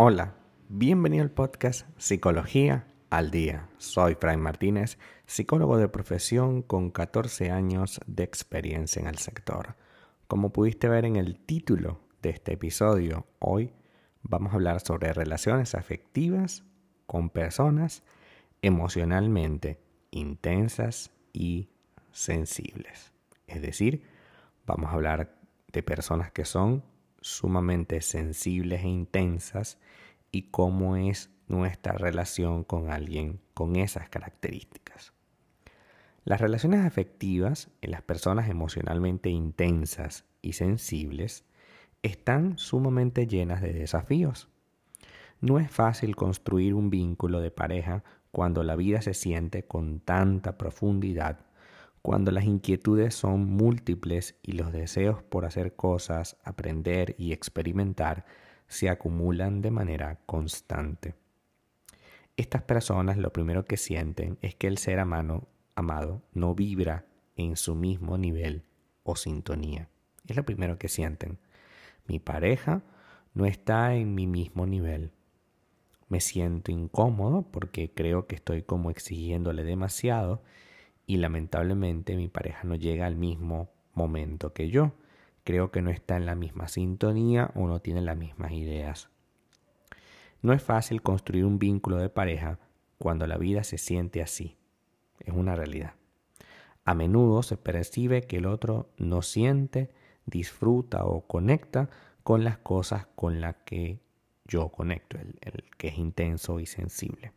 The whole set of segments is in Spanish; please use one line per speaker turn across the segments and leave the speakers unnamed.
Hola, bienvenido al podcast Psicología al Día. Soy Frank Martínez, psicólogo de profesión con 14 años de experiencia en el sector. Como pudiste ver en el título de este episodio, hoy vamos a hablar sobre relaciones afectivas con personas emocionalmente intensas y sensibles. Es decir, vamos a hablar de personas que son sumamente sensibles e intensas y cómo es nuestra relación con alguien con esas características. Las relaciones afectivas en las personas emocionalmente intensas y sensibles están sumamente llenas de desafíos. No es fácil construir un vínculo de pareja cuando la vida se siente con tanta profundidad, cuando las inquietudes son múltiples y los deseos por hacer cosas, aprender y experimentar se acumulan de manera constante. Estas personas lo primero que sienten es que el ser amado, amado no vibra en su mismo nivel o sintonía. Es lo primero que sienten. Mi pareja no está en mi mismo nivel. Me siento incómodo porque creo que estoy como exigiéndole demasiado y lamentablemente mi pareja no llega al mismo momento que yo creo que no está en la misma sintonía o no tiene las mismas ideas. No es fácil construir un vínculo de pareja cuando la vida se siente así. Es una realidad. A menudo se percibe que el otro no siente, disfruta o conecta con las cosas con las que yo conecto, el, el que es intenso y sensible.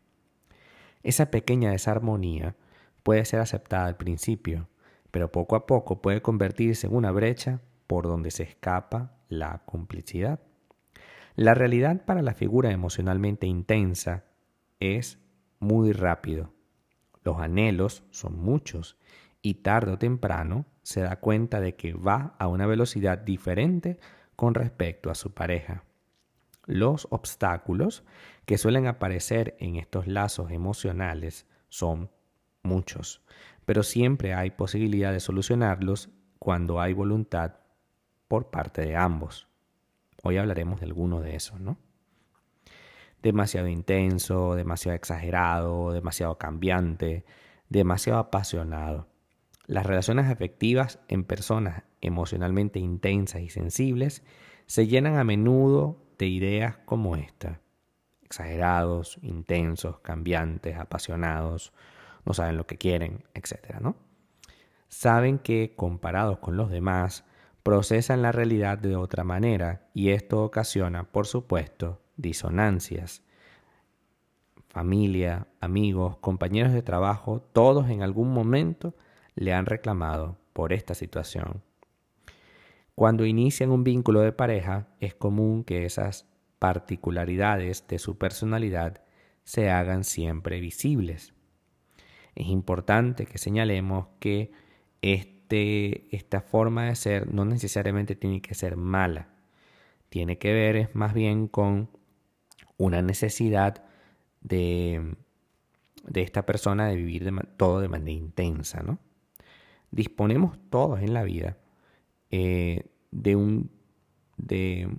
Esa pequeña desarmonía puede ser aceptada al principio, pero poco a poco puede convertirse en una brecha por donde se escapa la complicidad. La realidad para la figura emocionalmente intensa es muy rápido. Los anhelos son muchos y tarde o temprano se da cuenta de que va a una velocidad diferente con respecto a su pareja. Los obstáculos que suelen aparecer en estos lazos emocionales son muchos, pero siempre hay posibilidad de solucionarlos cuando hay voluntad por parte de ambos. Hoy hablaremos de alguno de esos, ¿no? Demasiado intenso, demasiado exagerado, demasiado cambiante, demasiado apasionado. Las relaciones afectivas en personas emocionalmente intensas y sensibles se llenan a menudo de ideas como esta. Exagerados, intensos, cambiantes, apasionados, no saben lo que quieren, etc. ¿no? Saben que comparados con los demás, procesan la realidad de otra manera y esto ocasiona, por supuesto, disonancias. Familia, amigos, compañeros de trabajo, todos en algún momento le han reclamado por esta situación. Cuando inician un vínculo de pareja, es común que esas particularidades de su personalidad se hagan siempre visibles. Es importante que señalemos que este esta forma de ser no necesariamente tiene que ser mala. Tiene que ver más bien con una necesidad de, de esta persona de vivir todo de manera intensa. ¿no? Disponemos todos en la vida eh, de, un, de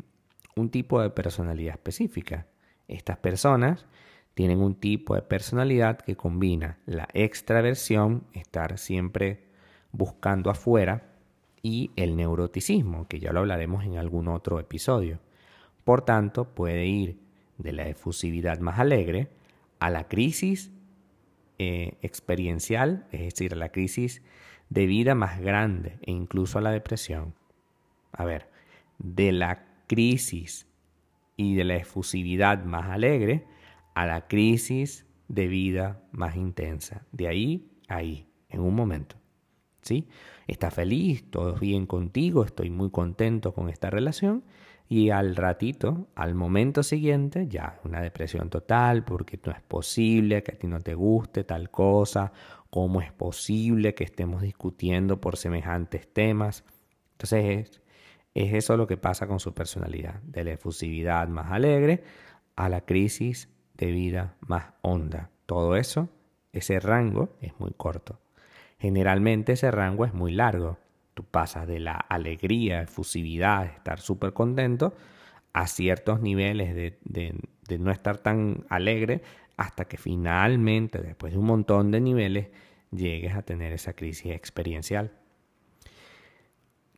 un tipo de personalidad específica. Estas personas tienen un tipo de personalidad que combina la extraversión, estar siempre buscando afuera y el neuroticismo, que ya lo hablaremos en algún otro episodio. Por tanto, puede ir de la efusividad más alegre a la crisis eh, experiencial, es decir, a la crisis de vida más grande e incluso a la depresión. A ver, de la crisis y de la efusividad más alegre a la crisis de vida más intensa. De ahí a ahí, en un momento. ¿sí? Estás feliz, todo bien contigo, estoy muy contento con esta relación y al ratito, al momento siguiente, ya una depresión total porque no es posible que a ti no te guste tal cosa, cómo es posible que estemos discutiendo por semejantes temas. Entonces es, es eso lo que pasa con su personalidad, de la efusividad más alegre a la crisis de vida más honda. Todo eso, ese rango es muy corto. Generalmente ese rango es muy largo, Tú pasas de la alegría, efusividad, estar súper contento, a ciertos niveles de, de no estar tan alegre hasta que finalmente, después de un montón de niveles, llegues a tener esa crisis experiencial.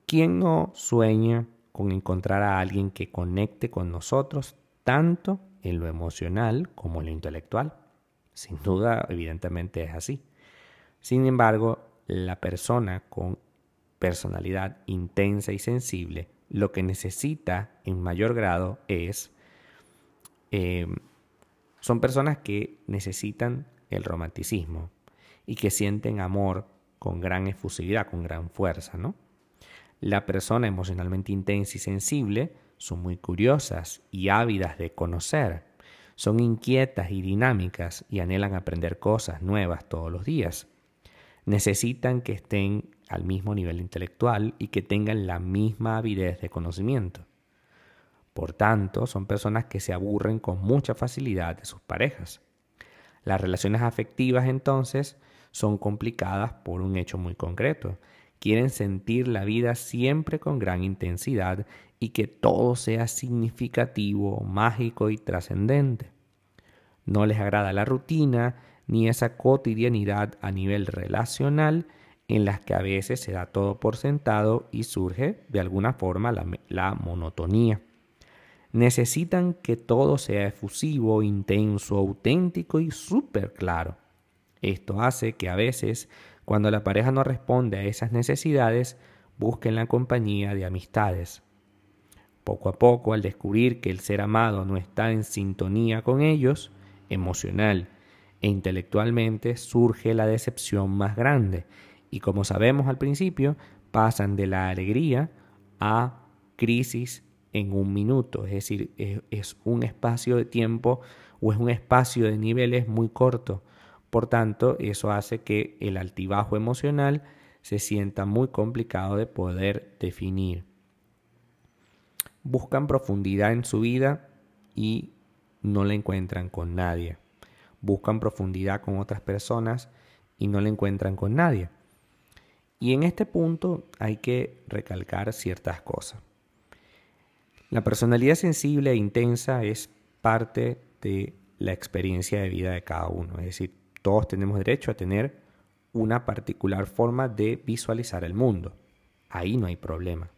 ¿Quién no sueña con encontrar a alguien que conecte con nosotros tanto en lo emocional como en lo intelectual? Sin duda, evidentemente es así. Sin embargo, la persona con personalidad intensa y sensible lo que necesita en mayor grado es eh, son personas que necesitan el romanticismo y que sienten amor con gran efusividad, con gran fuerza, ¿no? La persona emocionalmente intensa y sensible son muy curiosas y ávidas de conocer, son inquietas y dinámicas y anhelan aprender cosas nuevas todos los días. Necesitan que estén al mismo nivel intelectual y que tengan la misma avidez de conocimiento. Por tanto, son personas que se aburren con mucha facilidad de sus parejas. Las relaciones afectivas entonces son complicadas por un hecho muy concreto. Quieren sentir la vida siempre con gran intensidad y que todo sea significativo, mágico y trascendente. No les agrada la rutina ni esa cotidianidad a nivel relacional en las que a veces se da todo por sentado y surge de alguna forma la, la monotonía necesitan que todo sea efusivo, intenso, auténtico y súper claro. Esto hace que a veces, cuando la pareja no responde a esas necesidades, busquen la compañía de amistades. Poco a poco, al descubrir que el ser amado no está en sintonía con ellos, emocional e intelectualmente, surge la decepción más grande y como sabemos al principio, pasan de la alegría a crisis en un minuto, es decir, es, un espacio de tiempo o es un espacio de niveles muy corto. Por tanto, eso hace que el altibajo emocional se sienta muy complicado de poder definir. Buscan profundidad en su vida y no la encuentran con nadie. Buscan profundidad con otras personas y no la encuentran con nadie. Y en este punto hay que recalcar ciertas cosas. La personalidad sensible e intensa es parte de la experiencia de vida de cada uno. Es decir, todos tenemos derecho a tener una particular forma de visualizar el mundo. Ahí no hay problema.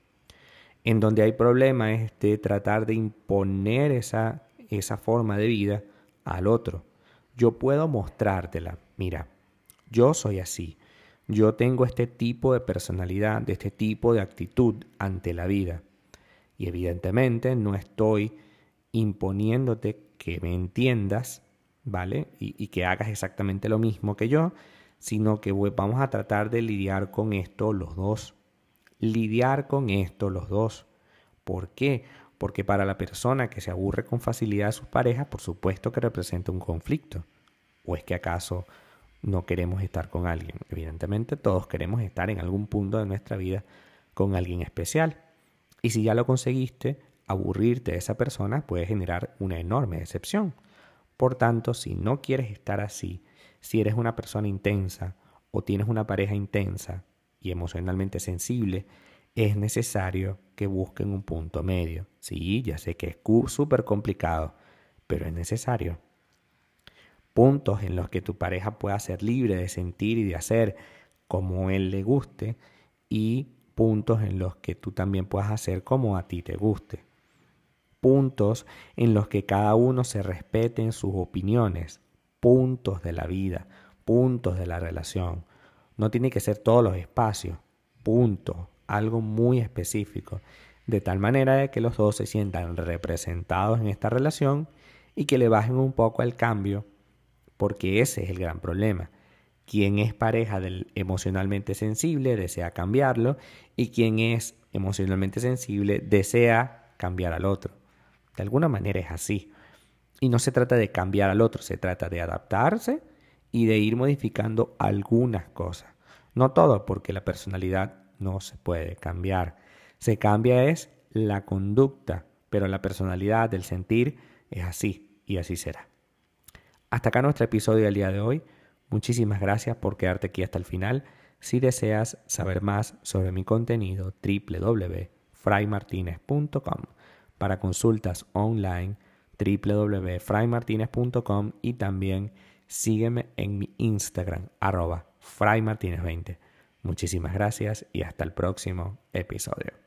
En donde hay problema es de tratar de imponer esa, esa forma de vida al otro. Yo puedo mostrártela. Mira, yo soy así. Yo tengo este tipo de personalidad, de este tipo de actitud ante la vida. Y evidentemente no estoy imponiéndote que me entiendas, ¿vale? Y, que hagas exactamente lo mismo que yo, sino que vamos a tratar de lidiar con esto los dos. Lidiar con esto los dos. ¿Por qué? Porque para la persona que se aburre con facilidad de sus parejas, por supuesto que representa un conflicto. ¿O es que acaso no queremos estar con alguien? Evidentemente todos queremos estar en algún punto de nuestra vida con alguien especial. Y si ya lo conseguiste, aburrirte de esa persona puede generar una enorme decepción. Por tanto, si no quieres estar así, si eres una persona intensa o tienes una pareja intensa y emocionalmente sensible, es necesario que busquen un punto medio. Sí, ya sé que es súper complicado, pero es necesario. Puntos en los que tu pareja pueda ser libre de sentir y de hacer como él le guste y puntos en los que tú también puedas hacer como a ti te guste. Puntos en los que cada uno se respete en sus opiniones. Puntos de la vida, puntos de la relación. No tiene que ser todos los espacios. Punto. Algo muy específico. De tal manera de que los dos se sientan representados en esta relación y que le bajen un poco el cambio, porque ese es el gran problema quien es pareja del emocionalmente sensible desea cambiarlo y quien es emocionalmente sensible desea cambiar al otro. De alguna manera es así. Y no se trata de cambiar al otro, se trata de adaptarse y de ir modificando algunas cosas. No todo, porque la personalidad no se puede cambiar. Se cambia es la conducta, pero la personalidad del sentir es así y así será. Hasta acá nuestro episodio del día de hoy. Muchísimas gracias por quedarte aquí hasta el final. Si deseas saber más sobre mi contenido, www.fraymartinez.com. Para consultas online, www.fraymartinez.com y también sígueme en mi Instagram, arroba fraymartinez20. Muchísimas gracias y hasta el próximo episodio.